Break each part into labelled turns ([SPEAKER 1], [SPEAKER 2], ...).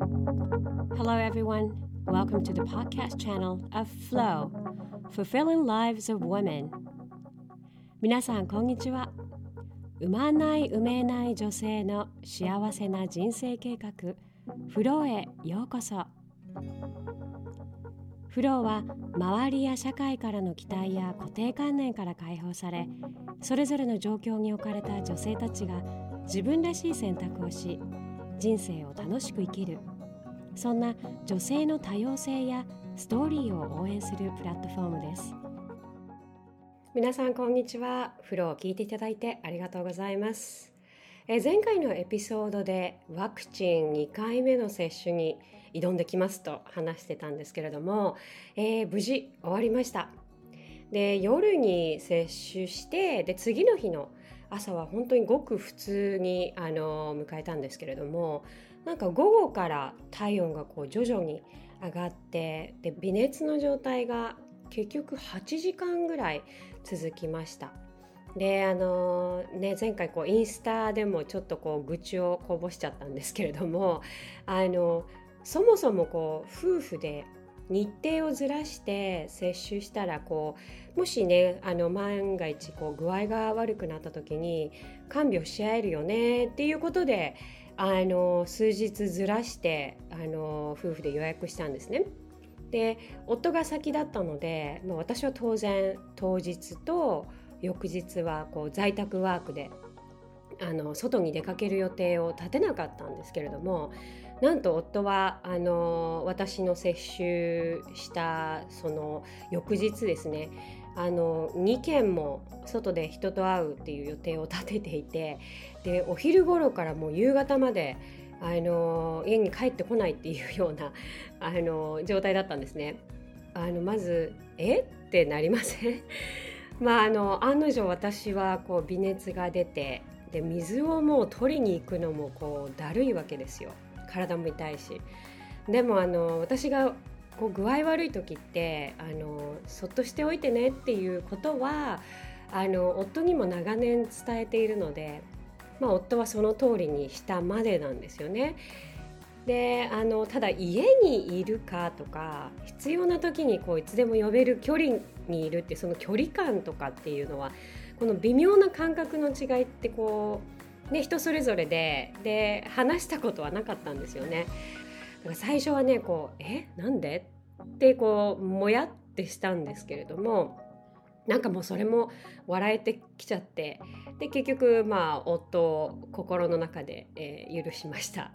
[SPEAKER 1] Hello, everyone. Welcome to the podcast channel of Flow Fulfilling Lives of Women. 皆さん、こんにちは。産まない産めない女性の幸せな人生計画、フローへようこそ。フローは周りや社会からの期待や固定観念から解放されそれぞれの状況に置かれた女性たちが自分らしい選択をし人生を楽しく生きる。そんな女性の多様性やストーリーを応援するプラットフォームです。皆さんこんにちは。フローを聞いていただいてありがとうございます。え前回のエピソードでワクチン2回目の接種に挑んできますと話してたんですけれども、えー、無事終わりました。で夜に接種してで次の日の朝は本当にごく普通にあの迎えたんですけれどもなんか午後から体温がこう徐々に上がってで微熱の状態が結局8時間ぐらい続きました。であのね前回こうインスタでもちょっとこう愚痴をこぼしちゃったんですけれどもあのそもそもこう夫婦で日程をずらして接種したらこうもしねあの万が一こう具合が悪くなった時に看病し合えるよねっていうことであの数日ずらしてあの夫婦で予約したんですね。で夫が先だったので、まあ、私は当然当日と翌日はこう在宅ワークであの外に出かける予定を立てなかったんですけれどもなんと夫はあの私の接種したその翌日ですねあの2件も外で人と会うっていう予定を立てていてでお昼頃からもう夕方まであの家に帰ってこないっていうようなあの状態だったんですね。あのまずえ？ってなりません。まああの案の定私はこう微熱が出てで水をもう取りに行くのもこうだるいわけですよ。体も痛いしでもあの私がこう具合悪い時ってあのそっとしておいてねっていうことはあの夫にも長年伝えているので、まあ、夫はその通りにしたまでなんですよね。であのただ家にいるかとか必要な時にこういつでも呼べる距離にいるってその距離感とかっていうのはこの微妙な感覚の違いってこう、ね、人それぞれでで話したことはなかったんですよね。だから最初はねこう「えなんで?」ってこうもやってしたんですけれどもなんかもうそれも笑えてきちゃってで結局まあ夫を心の中で、えー、許しました。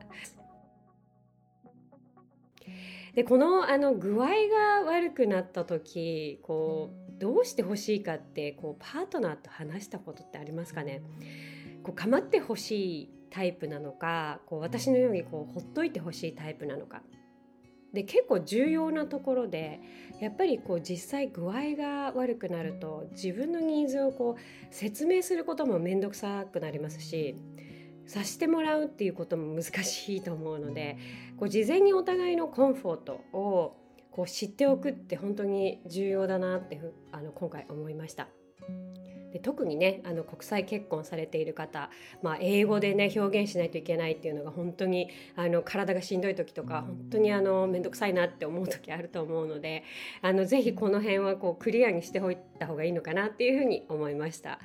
[SPEAKER 1] でこのあの具合が悪くなった時こうどうしてほしいかってこうパートナーと話したことってありますかね？こう構ってほしいタイプなのかこう私のようにこうほっといてほしいタイプなのかで結構重要なところでやっぱりこう実際具合が悪くなると自分のニーズをこう説明することも面倒くさくなりますしさしてもらうっていうことも難しいと思うのでこう事前にお互いのコンフォートをこう知っておくって本当に重要だなってあの今回思いました。で特にねあの国際結婚されている方、まあ、英語でね表現しないといけないっていうのが本当にあの体がしんどい時とか本当にあの面倒くさいなって思う時あると思うのであのぜひこの辺はこうクリアにしておいた方がいいのかなっていうふうに思いました。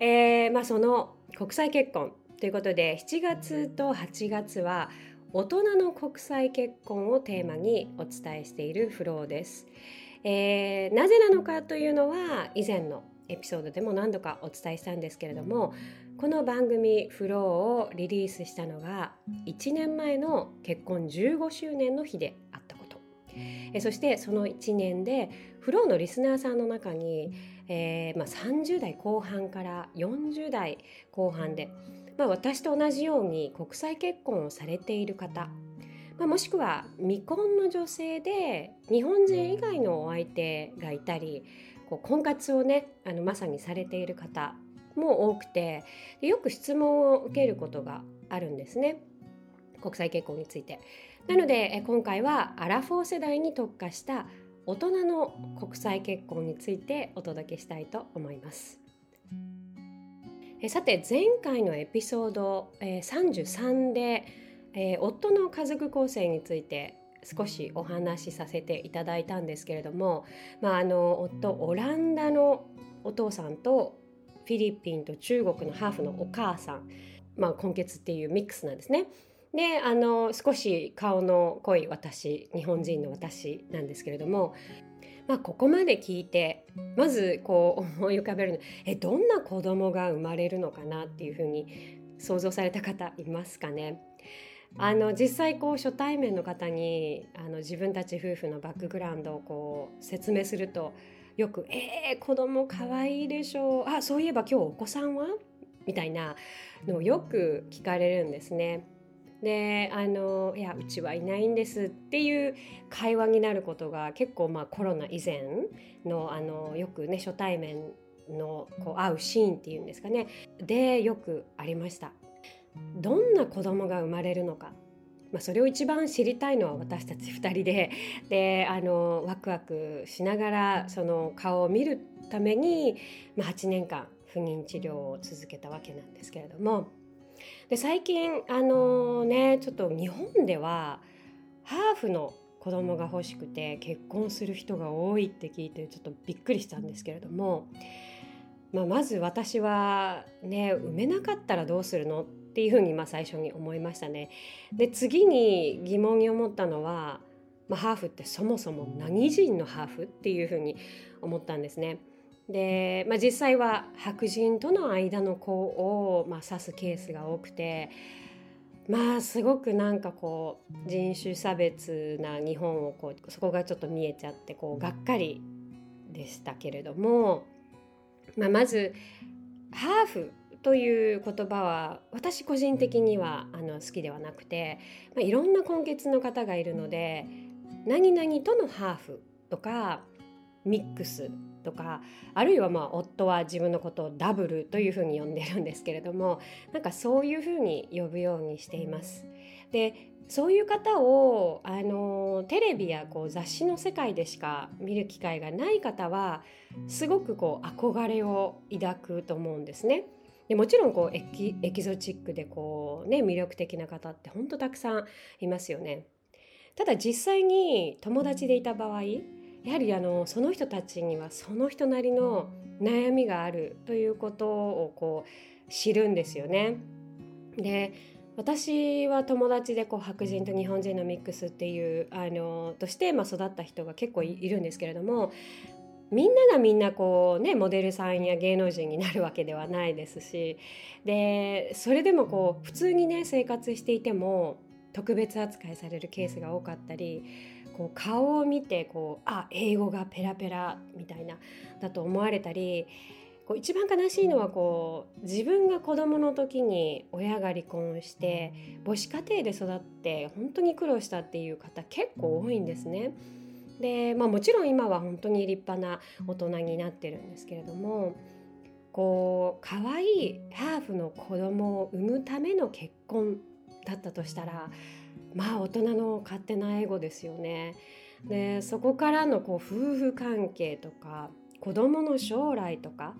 [SPEAKER 1] えーまあ、その国際結婚ということで7月と8月は大人の国際結婚をテーマにお伝えしているフローです。えー、なぜなのかというのは以前のエピソードでも何度かお伝えしたんですけれどもこの番組「フロー」をリリースしたのが1年前の結婚15周年の日であったこと。えそしてその1年でフローのリスナーさんの中に、えーまあ、30代後半から40代後半でまあ、私と同じように国際結婚をされている方、まあ、もしくは未婚の女性で日本人以外のお相手がいたりこう婚活をねあのまさにされている方も多くてよく質問を受けることがあるんですね国際結婚について。なので今回はアラフォー世代に特化した大人の国際結婚についてお届けしたいと思います。えさて前回のエピソード、え33で、えー、夫の家族構成について少しお話しさせていただいたんですけれども、まあ、あの夫オランダのお父さんとフィリピンと中国のハーフのお母さん、まあ、根血っていうミックスなんですね。であの少し顔の濃い私日本人の私なんですけれども、まあ、ここまで聞いてまずこう思い浮かべるのえどんな子供が生まれるのかなっていうふうに想像された方いますかね？あの実際こう初対面の方にあの自分たち夫婦のバックグラウンドをこう説明するとよく「えー、子供かわいいでしょうあそういえば今日お子さんは?」みたいなのをよく聞かれるんですね。であのいやうちはいないんですっていう会話になることが結構まあコロナ以前のあのよくね初対面のこう会うシーンっていうんですかねでよくありました。どんな子供が生まれるのか、まあ、それを一番知りたいのは私たち2人で。であのワクワクしながらその顔を見るために、まあ、8年間不妊治療を続けたわけなんですけれども。で最近あのねちょっと日本ではハーフの子供が欲しくて結婚する人が多いって聞いてちょっとびっくりしたんですけれども、まあ、まず私はね産めなかったらどうするの？っていうふうにまあ最初に思いましたね。で次に疑問に思ったのは、まあ、ハーフってそもそも何人のハーフっていうふうに思ったんですね。で、まあ、実際は白人との間の子を、まあ、指すケースが多くてまあすごくなんかこう人種差別な日本をこうそこがちょっと見えちゃってこうがっかりでしたけれども、まあ、まずハーフという言葉は私個人的にはあの好きではなくて、まあ、いろんな根血の方がいるので何々とのハーフとかミックスとかあるいはまあ夫は自分のことをダブルというふうに呼んでるんですけれどもなんかそういうふうに呼ぶようにしています。でそういう方をあのテレビやこう雑誌の世界でしか見る機会がない方はすごくこう憧れを抱くと思うんですね。でもちろんこうエキエキゾチックでこう、ね、魅力的な方って本当たくさんいますよね。ただ実際に友達でいた場合やはりあのその人たちにはその人なりの悩みがあるということをこう知るんですよね。で私は友達でこう白人と日本人のミックスっていうあのとして、まあ、育った人が結構いるんですけれどもみんながみんなこうねモデルさんや芸能人になるわけではないですしでそれでもこう普通にね生活していても特別扱いされるケースが多かったりこう顔を見てこうあ英語がペラペラみたいなだと思われたりこう一番悲しいのはこう自分が子どもの時に親が離婚して母子家庭で育って本当に苦労したっていう方結構多いんですね。で、まあ、もちろん今は本当に立派な大人になってるんですけれどもこう可愛いハーフの子供を産むための結婚だったとしたらまあ大人の勝手なエゴですよね。でそこからのこう夫婦関係とか子供の将来とか、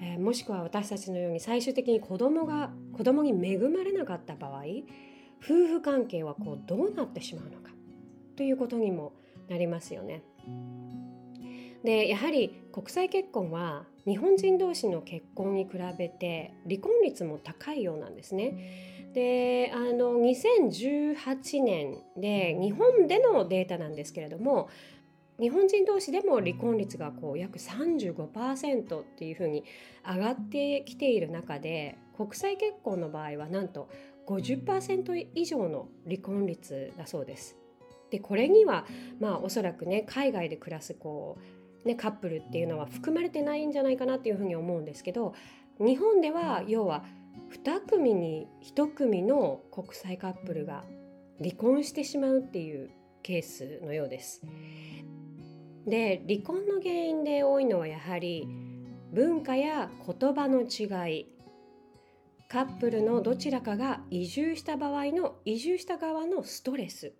[SPEAKER 1] えー、もしくは私たちのように最終的に子供が子供に恵まれなかった場合夫婦関係はこうどうなってしまうのかということにもなりますよね。でやはり国際結婚は日本人同士の結婚に比べて離婚率も高いようなんですね。であの2018年で日本でのデータなんですけれども日本人同士でも離婚率がこう約35%っていうふうに上がってきている中で国際結婚の場合はなんと50%以上の離婚率だそうです。でこれにはまあおそらくね海外で暮らすこう、ね、カップルっていうのは含まれてないんじゃないかなっていうふうに思うんですけど日本では要は2組に1組の国際カップルが離婚してしまうっていうケースのようです。で離婚の原因で多いのはやはり文化や言葉の違いカップルのどちらかが移住した場合の移住した側のストレス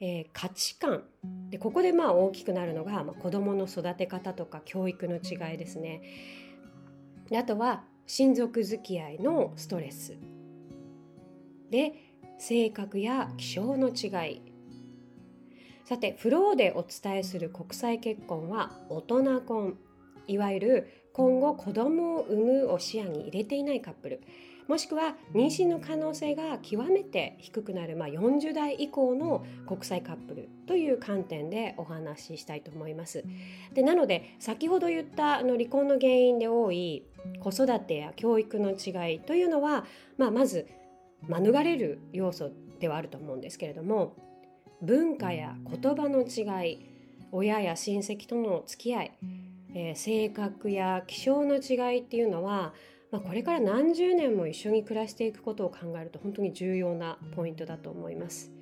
[SPEAKER 1] えー、価値観。でここでまあ大きくなるのが、まあ、子どもの育て方とか教育の違いですね。であとは親族付き合いのストレス。で性格や気象の違い。さてフローでお伝えする国際結婚は大人婚。いわゆる今後子供を産むを視野に入れていないカップル。もしくは妊娠の可能性が極めて低くなる、まあ、40代以降の国際カップルという観点でお話ししたいと思います。でなので先ほど言ったあの離婚の原因で多い子育てや教育の違いというのは、まあ、まず免れる要素ではあると思うんですけれども文化や言葉の違い親や親戚との付き合い、えー、性格や気象の違いっていうのはまあ、これから何十年も一緒に暮らしていくことを考えると本当に重要なポイントだと思います。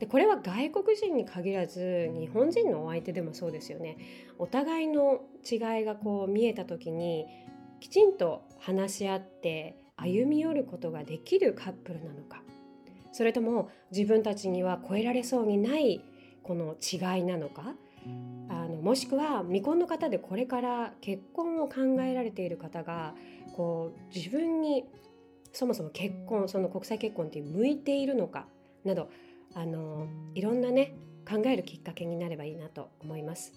[SPEAKER 1] でこれは外国人に限らず日本人のお相手でもそうですよね。お互いの違いがこう見えた時にきちんと話し合って歩み寄ることができるカップルなのかそれとも自分たちには超えられそうにないこの違いなのかもしくは未婚の方でこれから結婚を考えられている方がこう自分にそもそも結婚その国際結婚って向いているのかなどあのいろんなね考えるきっかけになればいいなと思います。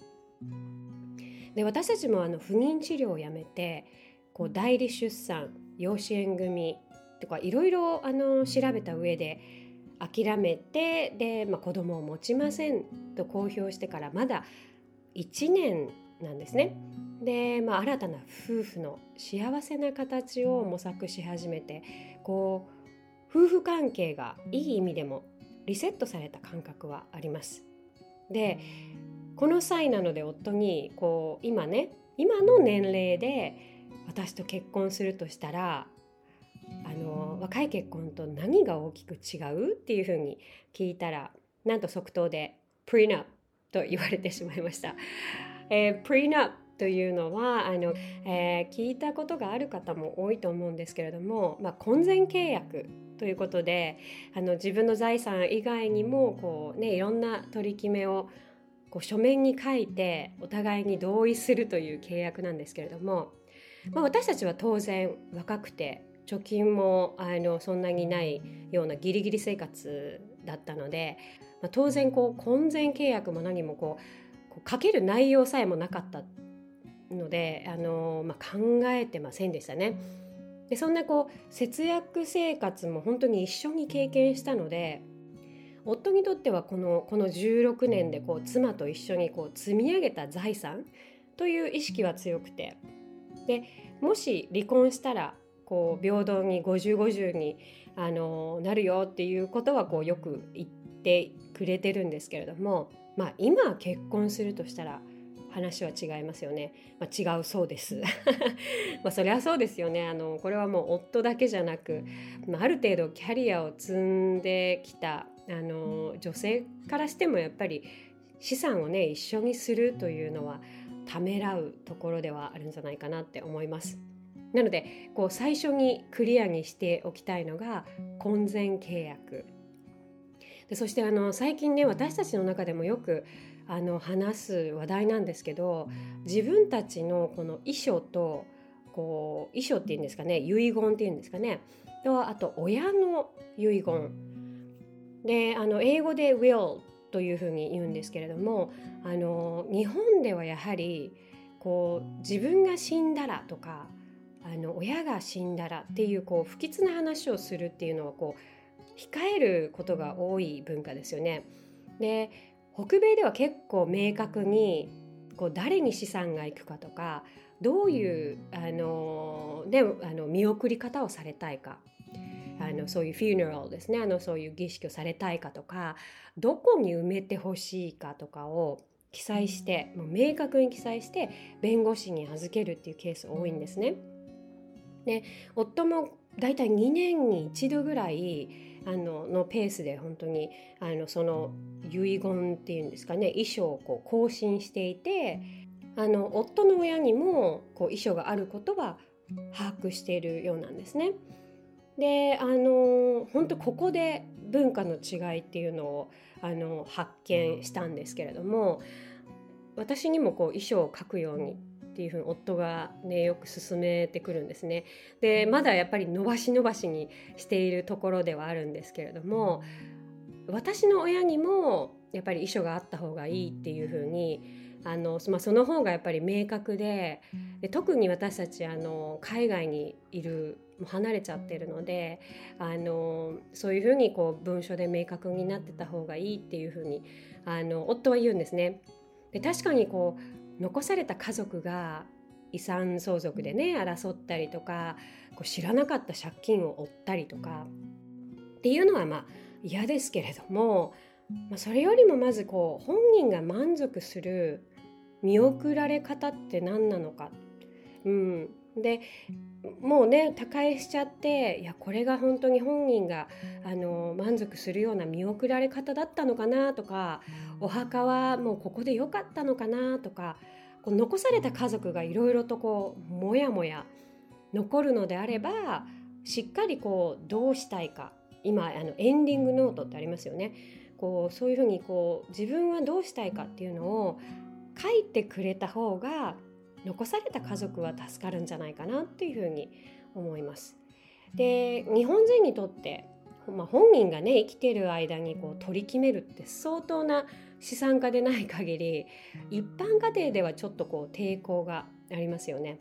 [SPEAKER 1] で私たちもあの不妊治療をやめてこう代理出産養子縁組とかいろいろあの調べた上で諦めてで、まあ、子供を持ちませんと公表してからまだ1年なんですね。で、まあ、新たな夫婦の幸せな形を模索し始めてこう夫婦関係がいい意味でもリセットされた感覚はあります。でこの際なので夫にこう今ね今の年齢で私と結婚するとしたらあの若い結婚と何が大きく違う？っていうふうに聞いたらなんと即答で「プリナップ」と言われてしまいました。えー、プリナップというのはあの、えー、聞いたことがある方も多いと思うんですけれども、まあ、婚前契約ということであの自分の財産以外にもこう、ね、いろんな取り決めをこう書面に書いてお互いに同意するという契約なんですけれども、まあ、私たちは当然若くて貯金もあのそんなにないようなギリギリ生活だったので、まあ、当然こう婚前契約も何もこう書ける内容さえもなかったのであの、まあ、考えてませんでしたね。でそんなこう節約生活も本当に一緒に経験したので夫にとってはこのこの16年でこう妻と一緒にこう積み上げた財産という意識は強くてでもし離婚したらこう平等に5050にあのなるよっていうことはこうよく言ってくれてるんですけれども、まあ、今結婚するとしたら話は違いますよね、まあ、違うそうです。まあそりゃそうですよね。あのこれはもう夫だけじゃなく、まあ、ある程度キャリアを積んできたあの女性からしてもやっぱり資産をね一緒にするというのはためらうところではあるんじゃないかなって思います。なのでこう最初にクリアにしておきたいのが婚前契約。でそしてあの最近ね私たちの中でもよくあの話す話題なんですけど自分たちのこの遺書とこう遺書っていうんですかね遺言っていうんですかね。とあと親の遺言。であの英語で will というふうに言うんですけれどもあの日本ではやはりこう自分が死んだらとかあの親が死んだらっていうこう不吉な話をするっていうのはこう控えることが多い文化ですよね。で北米では結構明確にこう誰に資産がいくかとかどういうあのであの見送り方をされたいかあのそういうフューネラルですねあのそういう儀式をされたいかとかどこに埋めてほしいかとかを記載してもう明確に記載して弁護士に預けるっていうケース多いんですね。で夫もだいたい2年に1度ぐらいあののペースで本当にあのその遺言っていうんですかね遺書をこう更新していてあの夫の親にもこう遺書があることは把握しているようなんですね。であの本当ここで文化の違いっていうのをあの発見したんですけれども私にもこう遺書を書くようにっっていうふうに夫がねよく勧めてくるんですね。でまだやっぱり伸ばし伸ばしにしているところではあるんですけれども私の親にもやっぱり遺書があった方がいいっていうふうにあの、まあ、その方がやっぱり明確でで特に私たちあの海外にいる離れちゃってるのであのそういうふうにこう文書で明確になってた方がいいっていうふうにあの夫は言うんですね。で確かにこう残された家族が遺産相続でね争ったりとかこう知らなかった借金を負ったりとかっていうのはまあ嫌ですけれども、まあ、それよりもまずこう本人が満足する見送られ方って何なのか、うん、でもうね他界しちゃっていやこれが本当に本人があの満足するような見送られ方だったのかなとかお墓はもうここで良かったのかなとかこう残された家族がいろいろとこうもやもや残るのであればしっかりこうどうしたいか今あのエンディングノートってありますよね。こうそういうふうにこう自分はどうしたいかっていうのを書いてくれた方が残された家族は助かるんじゃないかなっていうふうに思います。で日本人にとって、まあ、本人がね生きてる間にこう取り決めるって相当な資産家でない限り一般家庭ではちょっとこう抵抗がありますよね。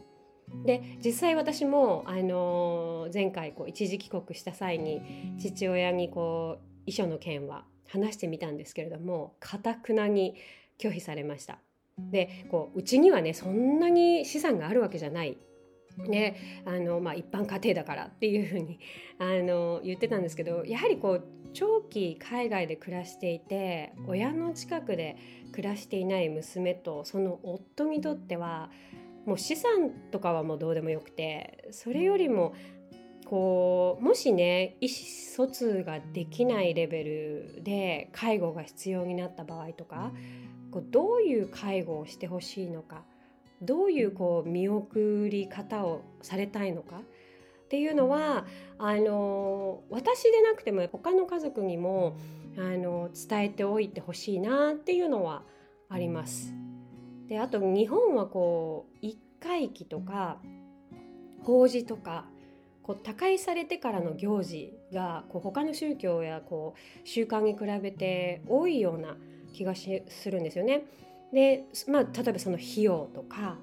[SPEAKER 1] で実際私も、あのー、前回こう一時帰国した際に父親にこう遺書の件は話してみたんですけれどもかたくなに拒否されました。でこううちにはねそんなに資産があるわけじゃない。ねあのまあ、一般家庭だからっていうふうに あの言ってたんですけどやはりこう長期海外で暮らしていて親の近くで暮らしていない娘とその夫にとってはもう資産とかはもうどうでもよくてそれよりもこうもしね意思疎通ができないレベルで介護が必要になった場合とかこうどういう介護をしてほしいのかどういうこう見送り方をされたいのかっていうのはあの私でなくても他の家族にもあの伝えておいてほしいなっていうのはあります。であと日本はこう一回忌とか法事とかこう他界されてからの行事がこう他の宗教やこう習慣に比べて多いような気がしするんですよね。で、まあ、例えばその費用とか、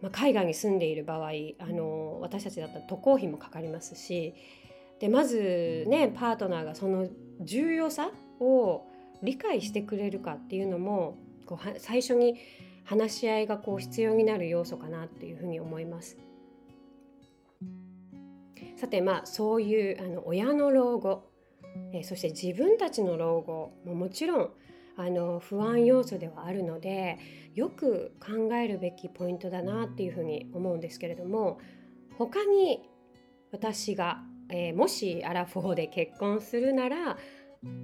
[SPEAKER 1] まあ、海外に住んでいる場合あの私たちだったら渡航費もかかりますしでまずねパートナーがその重要さを理解してくれるかっていうのもこう最初に話し合いがこう必要になる要素かなっていうふうに思います。さてまあそういうあの親の老後、えそして自分たちの老後ももちろんあの不安要素ではあるのでよく考えるべきポイントだなっていうふうに思うんですけれども他に私が、えー、もしアラフォーで結婚するなら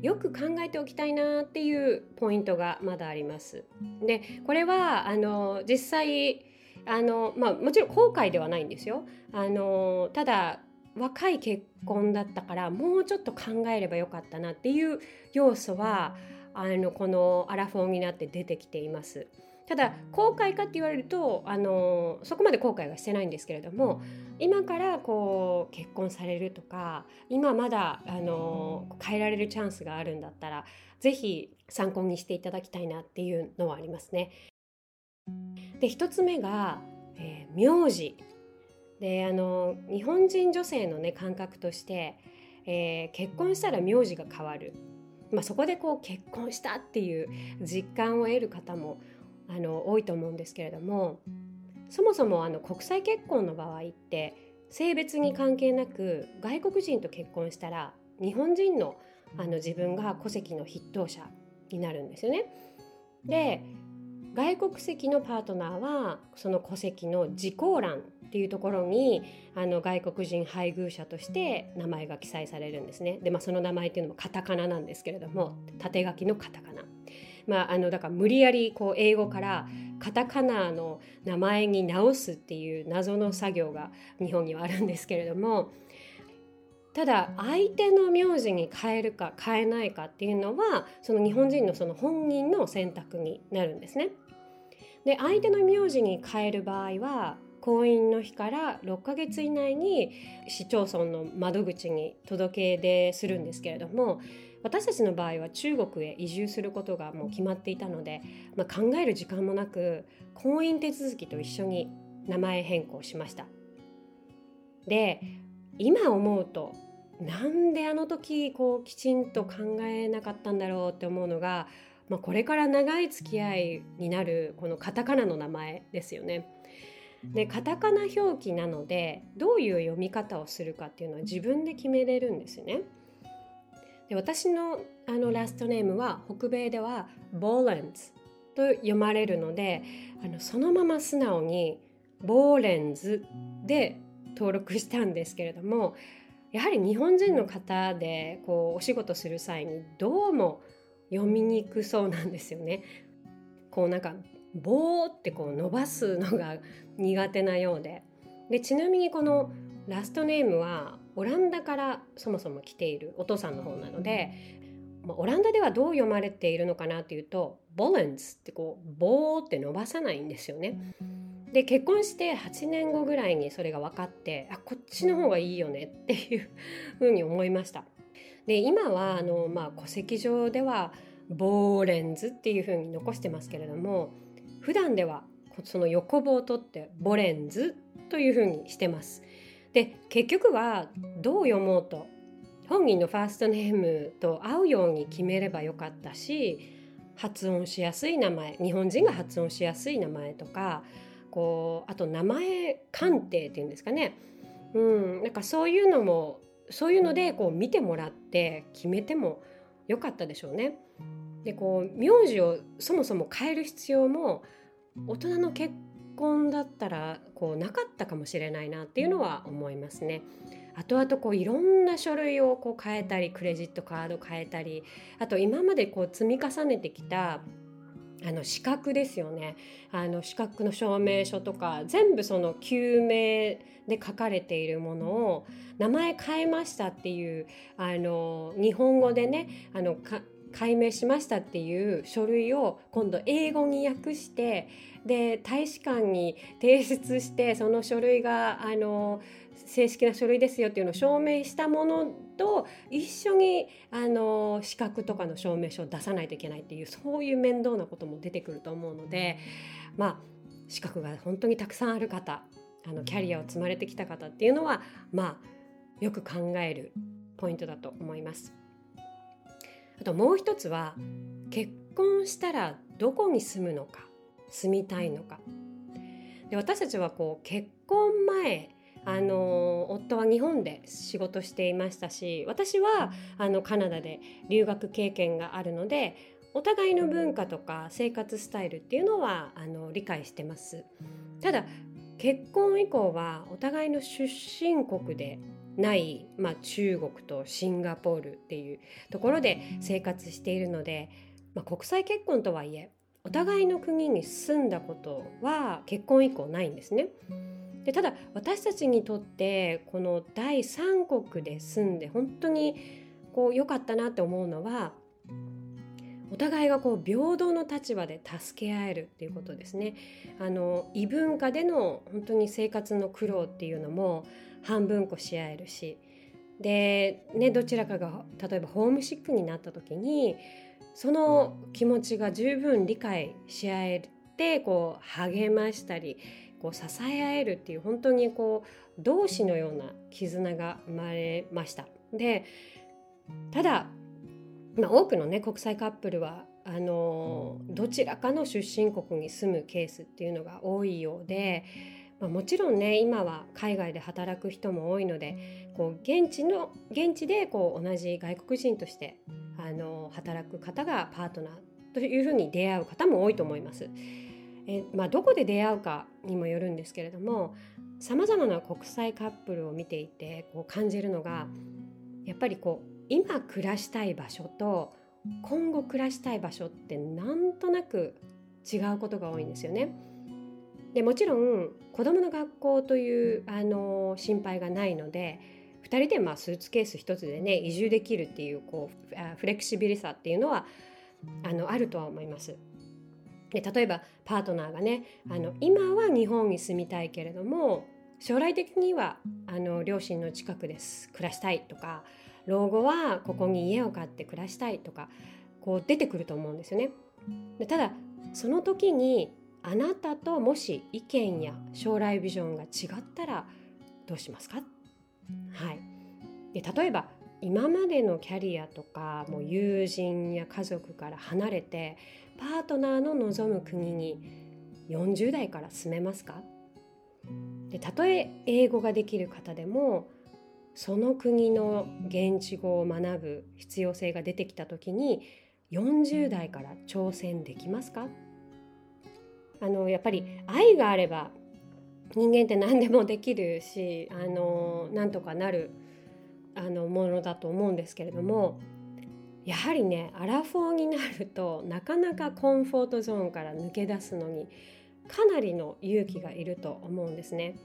[SPEAKER 1] よく考えておきたいなっていうポイントがまだあります。でこれはあの実際あの、まあ、もちろん後悔ではないんですよ。あのただ若い結婚だったからもうちょっと考えればよかったなっていう要素はあのこのアラフォーになって出てきています。ただ後悔かって言われるとあのそこまで後悔はしてないんですけれども今からこう結婚されるとか今まだあの変えられるチャンスがあるんだったら是非参考にしていただきたいなっていうのはありますね。で1つ目が、えー、名字であの日本人女性のね感覚として、えー、結婚したら名字が変わるまあ、そこでこう結婚したっていう実感を得る方もあの多いと思うんですけれどもそもそもあの国際結婚の場合って性別に関係なく外国人と結婚したら日本人のあの自分が戸籍の筆頭者になるんですよね。で外国籍のパートナーはその戸籍の時効欄っていうところにあの外国人配偶者として名前が記載されるんですね。で、まあ、その名前っていうのもカタカナなんですけれども縦書きのカタカナ。まあ、あのだから無理やりこう英語からカタカナの名前に直すっていう謎の作業が日本にはあるんですけれどもただ相手の名字に変えるか変えないかっていうのはその日本人のその本人の選択になるんですね。で相手の名字に変える場合は婚姻の日から6ヶ月以内に市町村の窓口に届け出するんですけれども私たちの場合は中国へ移住することがもう決まっていたので、まあ、考える時間もなく婚姻手続きと一緒に名前変更しました。で今思うとなんであの時こうきちんと考えなかったんだろうって思うのが、まあ、これから長い付き合いになるこのカタカナの名前ですよね。でカタカナ表記なのでどういう読み方をするかっていうのは自分で決めれるんですよね。で私のあのラストネームは北米ではボーレンズと読まれるのであのそのまま素直にボーレンズで登録したんですけれどもやはり日本人の方でこうお仕事する際にどうも読みにくそうなんですよね。こうなんか棒ってこう伸ばすのが苦手なようででちなみにこのラストネームはオランダからそもそも来ているお父さんの方なので、まあ、オランダではどう読まれているのかなっていうとボレンズってこう棒って伸ばさないんですよね。で結婚して8年後ぐらいにそれが分かってあこっちの方がいいよねっていうふうに思いました。で今はあの、まあ、戸籍上ではボーレンズっていうふうに残してますけれども普段ではその横棒を取ってボレンズというふうにしてます。で結局はどう読もうと本人のファーストネームと合うように決めればよかったし発音しやすい名前日本人が発音しやすい名前とかこうあと名前鑑定っていうんですかね、うん、なんかそういうのもそういうのでこう見てもらって決めてもよかったでしょうね。でこう名字をそもそも変える必要も大人の結婚だったらこうなかったかもしれないなっていうのは思いますね。後々こういろんな書類をこう変えたりクレジットカード変えたりあと今までこう積み重ねてきたあの資格ですよね。あの資格の証明書とか全部その救命で書かれているものを名前変えましたっていうあの日本語でねあの解明しましたっていう書類を今度英語に訳してで大使館に提出してその書類があの正式な書類ですよっていうのを証明したものと一緒にあの資格とかの証明書を出さないといけないっていうそういう面倒なことも出てくると思うのでまあ資格が本当にたくさんある方あのキャリアを積まれてきた方っていうのはまあよく考えるポイントだと思います。あともう一つは結婚したらどこに住むのか住みたいのかで私たちはこう結婚前あの夫は日本で仕事していましたし私はあのカナダで留学経験があるのでお互いの文化とか生活スタイルっていうのはあの理解してますただ結婚以降はお互いの出身国でない、まあ、中国とシンガポールっていうところで生活しているので、まあ、国際結婚とはいえお互いの国に住んだことは結婚以降ないんですね。でただ私たちにとってこの第三国で住んで本当にこう良かったなって思うのはお互いがこう平等の立場で助け合えるっていうことですね。あの異文化での本当に生活の苦労っていうのも半分こし合えるしで、ね、どちらかが例えばホームシックになった時にその気持ちが十分理解し合えてこう励ましたりこう支え合えるっていう本当にこう同志のような絆が生まれました。でただ、まあ、多くのね国際カップルはあのどちらかの出身国に住むケースっていうのが多いようで。まあ、もちろんね今は海外で働く人も多いのでこう現地の現地でこう同じ外国人としてあの働く方がパートナーというふうに出会う方も多いと思います。えまあ、どこで出会うかにもよるんですけれどもさまざまな国際カップルを見ていてこう感じるのがやっぱりこう今暮らしたい場所と今後暮らしたい場所ってなんとなく違うことが多いんですよね。でもちろん子どもの学校というあの心配がないので2人でまあスーツケース1つでね移住できるっていうこうフレキシビリさっていうのはあのあるとは思います。で例えばパートナーがねあの今は日本に住みたいけれども将来的にはあの両親の近くです。暮らしたいとか老後はここに家を買って暮らしたいとかこう出てくると思うんですよね。でただその時にあなたともし意見や将来ビジョンが違ったらどうしますか？はい。で例えば今までのキャリアとかもう友人や家族から離れてパートナーの望む国に40代から住めますか？でたとえ英語ができる方でもその国の現地語を学ぶ必要性が出てきた時に40代から挑戦できますか？あのやっぱり愛があれば人間って何でもできるしあのなんとかなるあのものだと思うんですけれどもやはりねアラフォーになるとなかなかコンフォートゾーンから抜け出すのにかなりの勇気がいると思うんですね。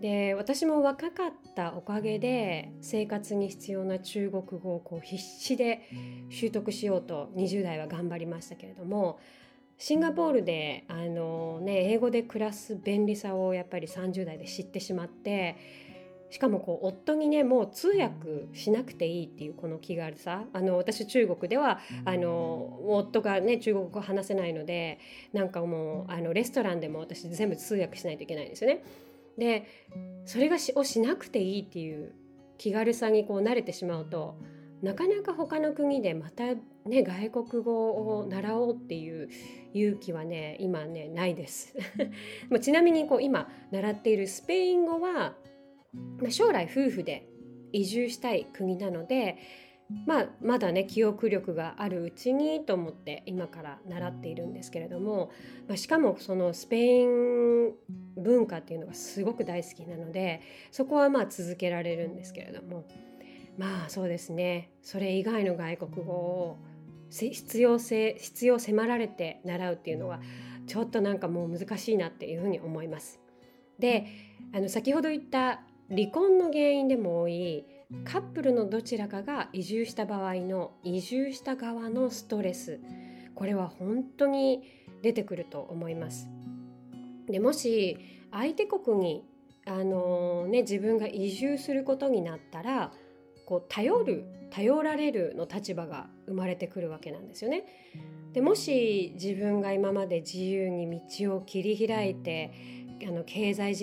[SPEAKER 1] で私も若かったおかげで生活に必要な中国語をこう必死で習得しようと20代は頑張りましたけれどもシンガポールであの、ね、英語で暮らす便利さをやっぱり30代で知ってしまってしかもこう夫にねもう通訳しなくていいっていうこの気軽さあの私中国ではあの夫がね中国語話せないのでなんかもうあのレストランでも私全部通訳しないといけないんですよね。でそれがしをしなくていいっていう気軽さにこう慣れてしまうとなかなか他の国でまたね外国語を習おうっていう勇気はね今ねないです ちなみにこう今習っているスペイン語はま、将来夫婦で移住したい国なので、まあ、まだね記憶力があるうちにと思って今から習っているんですけれども、まあ、しかもそのスペイン文化っていうのがすごく大好きなのでそこはまあ続けられるんですけれどもまあそうですねそれ以外の外国語を必要性必要迫られて習うっていうのはちょっとなんかもう難しいなっていうふうに思います。であの先ほど言った離婚の原因でも多いカップルのどちらかが移住した場合の移住した側のストレスこれは本当に出てくると思います。でもし相手国にあの、ね、自分が移住することになったらこう頼る頼られるの立場が生まれてくるわけなんですよね。でもし自分が今まで自由に道を切り開いてあの経済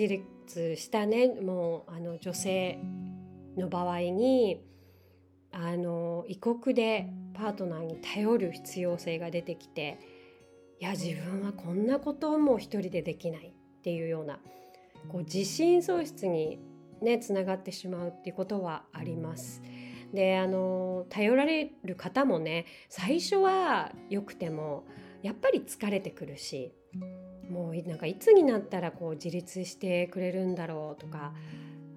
[SPEAKER 1] したねもうあの女性の場合にあの異国でパートナーに頼る必要性が出てきていや自分はこんなことも一人でできないっていうようなこう自信喪失にねつながってしまうっていうことはあります。であの頼られる方もね最初は良くてもやっぱり疲れてくるしもうなんかいつになったらこう自立してくれるんだろうとか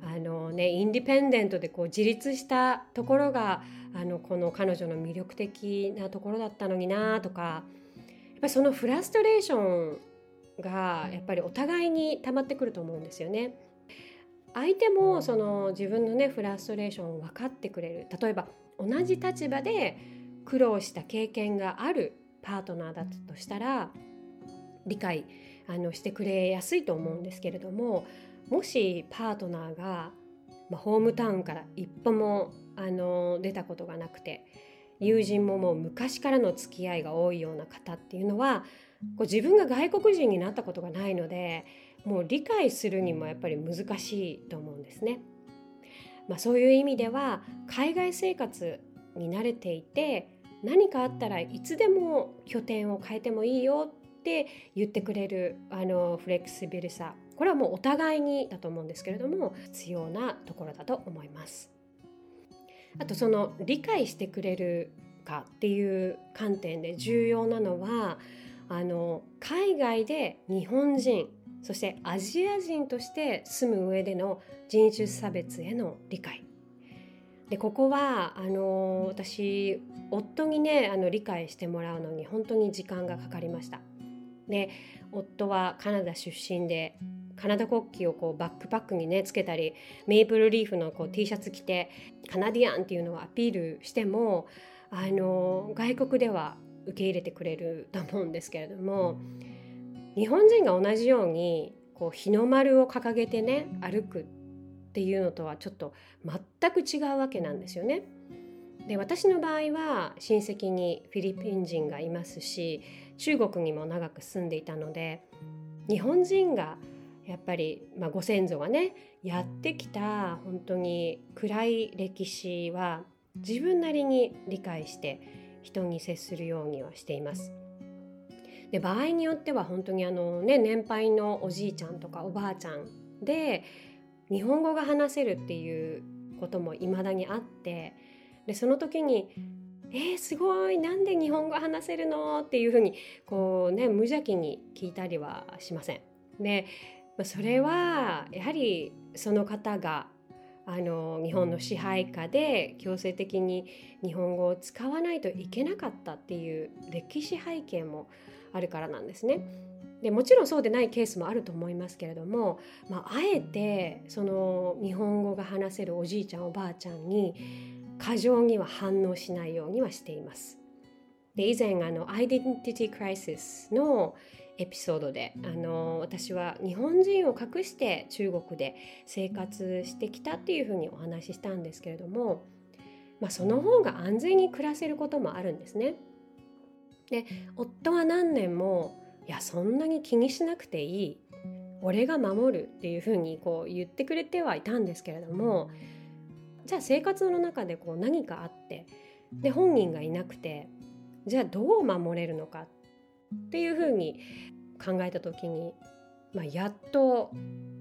[SPEAKER 1] あの、ね、インディペンデントでこう自立したところがあのこの彼女の魅力的なところだったのになとかやっぱりそのフラストレーションがやっぱりお互いに溜まってくると思うんですよね。相手もその自分のねフラストレーションを分かってくれる例えば同じ立場で苦労した経験があるパートナーだったとしたら理解あのしてくれやすいと思うんですけれどももしパートナーが、まあ、ホームタウンから一歩もあの出たことがなくて友人ももう昔からの付き合いが多いような方っていうのはこう自分が外国人になったことがないのでもう理解するにもやっぱり難しいと思うんですね。まあ、そういう意味では海外生活に慣れていて何かあったらいつでも拠点を変えてもいいよって言ってくれるあのフレキシビルさこれはもうお互いにだと思うんですけれども必要なところだと思います。あとその理解してくれるかっていう観点で重要なのはあの海外で日本人そしてアジア人として住む上での人種差別への理解でここはあの私夫にねあの理解してもらうのに本当に時間がかかりました。で夫はカナダ出身でカナダ国旗をこうバックパックにねつけたりメープルリーフのこう T シャツ着てカナディアンっていうのをアピールしてもあの外国では受け入れてくれると思うんですけれども日本人が同じようにこう日の丸を掲げてね歩くっていうのとはちょっと全く違うわけなんですよね。で私の場合は親戚にフィリピン人がいますし中国にも長く住んでいたので日本人がやっぱり、まあ、ご先祖がねやってきた本当に暗い歴史は自分なりに理解して人に接するようにはしています。で場合によっては本当にあの、ね、年配のおじいちゃんとかおばあちゃんで日本語が話せるっていうこともいまだにあってでその時に「えー、すごいなんで日本語話せるの?」っていうふうにこうね無邪気に聞いたりはしません。でそれはやはりその方があの日本の支配下で強制的に日本語を使わないといけなかったっていう歴史背景もあるからなんですね。でもちろんそうでないケースもあると思いますけれども、まあ、あえてその日本語が話せるおじいちゃんおばあちゃんに過剰には反応しないようにはしています。で以前あのアイデンティティクライシスのエピソードであの私は日本人を隠して中国で生活してきたっていうふうにお話ししたんですけれども、まあ、その方が安全に暮らせることもあるんですね。で夫は何年も「いやそんなに気にしなくていい俺が守る」っていうふうにこう言ってくれてはいたんですけれどもじゃあ生活の中でこう何かあってで本人がいなくてじゃあどう守れるのかっていうふうに考えた時に、まあ、やっと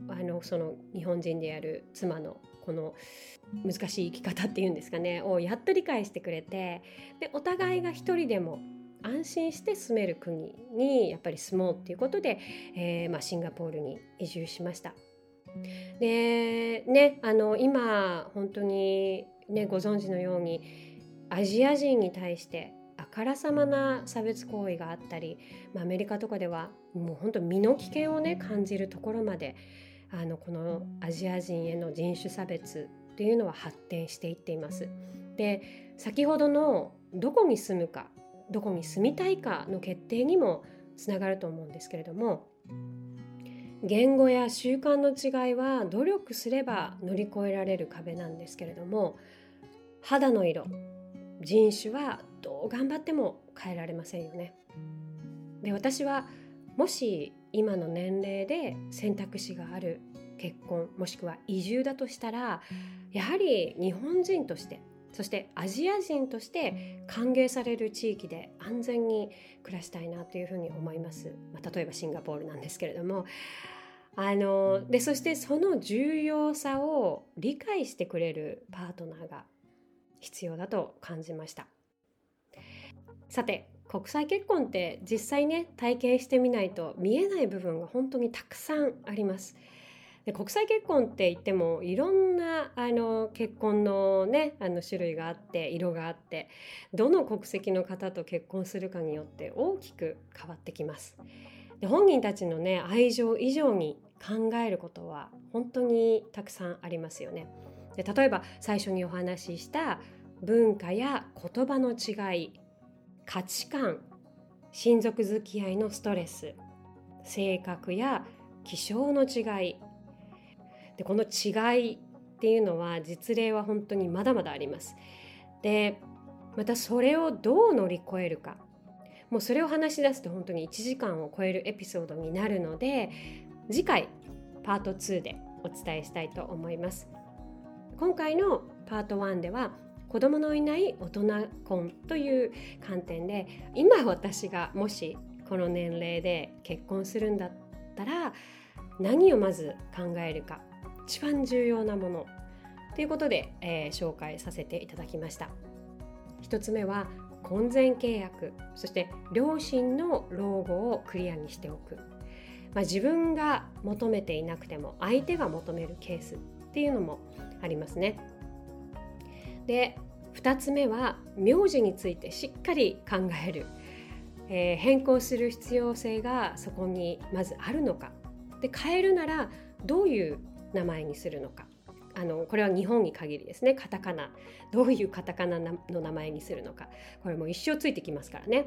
[SPEAKER 1] あのその日本人である妻のこの難しい生き方っていうんですかねをやっと理解してくれてでお互いが一人でも安心して住める国にやっぱり住もうっていうことで、えー、まあ、シンガポールに移住しました。でねあの今本当にねご存知のようにアジア人に対してあからさまな差別行為があったり、まあ、アメリカとかではもう本当身の危険をね感じるところまであのこのアジア人への人種差別っていうのは発展していっています。で先ほどのどこに住むかどこに住みたいかの決定にもつながると思うんですけれども言語や習慣の違いは努力すれば乗り越えられる壁なんですけれども肌の色人種はどう頑張っても変えられませんよね。で私はもし今の年齢で選択肢がある結婚もしくは移住だとしたらやはり日本人としてそしてアジア人として歓迎される地域で安全に暮らしたいなというふうに思います、まあ、例えばシンガポールなんですけれどもあのでそしてその重要さを理解してくれるパートナーが必要だと感じました。さて国際結婚って実際ね体験してみないと見えない部分が本当にたくさんあります。で国際結婚って言ってもいろんなあの結婚のねあの種類があって色があってどの国籍の方と結婚するかによって大きく変わってきます。で本人たちのね愛情以上に考えることは本当にたくさんありますよね。で例えば最初にお話しした文化や言葉の違い価値観親族付き合いのストレス性格や気象の違いでこの違いっていうのは実例は本当にまだまだあります。でまたそれをどう乗り越えるかもうそれを話し出すと本当に1時間を超えるエピソードになるので次回パート2でお伝えしたいと思います。今回のパート1では子供のいない大人婚という観点で今私がもしこの年齢で結婚するんだったら何をまず考えるか一番重要なものということで、えー、紹介させていただきました1つ目は婚前契約そして両親の老後をクリアにしておく、まあ、自分が求めていなくても相手が求めるケースっていうのもありますね。で2つ目は名字についてしっかり考える、えー、変更する必要性がそこにまずあるのか。で変えるならどういう名前にするのか。あのこれは日本に限りですね。カタカナ。どういうカタカナの名前にするのか。これも一生ついてきますからね。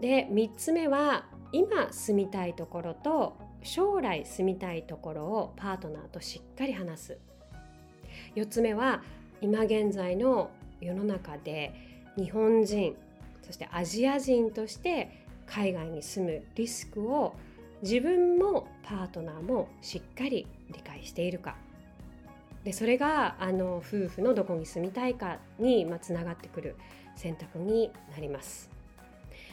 [SPEAKER 1] で3つ目は今住みたいところと将来住みたいところをパートナーとしっかり話す。4つ目は今現在の世の中で日本人そしてアジア人として海外に住むリスクを自分もパートナーもしっかり理解しているか。でそれがあの夫婦のどこに住みたいかにつながってくる選択になります。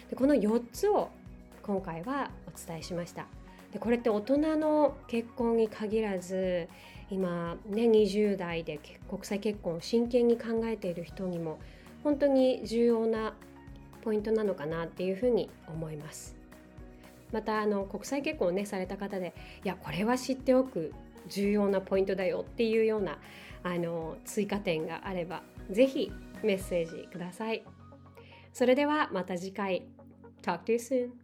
[SPEAKER 1] でこの4つを今回はお伝えしました。でこれって大人の結婚に限らず今ね20代で国際結婚を真剣に考えている人にも本当に重要なポイントなのかなっていうふうに思います。またあの国際結婚をねされた方でいやこれは知っておく重要なポイントだよっていうようなあの追加点があれば是非メッセージください。それではまた次回。Talk to you soon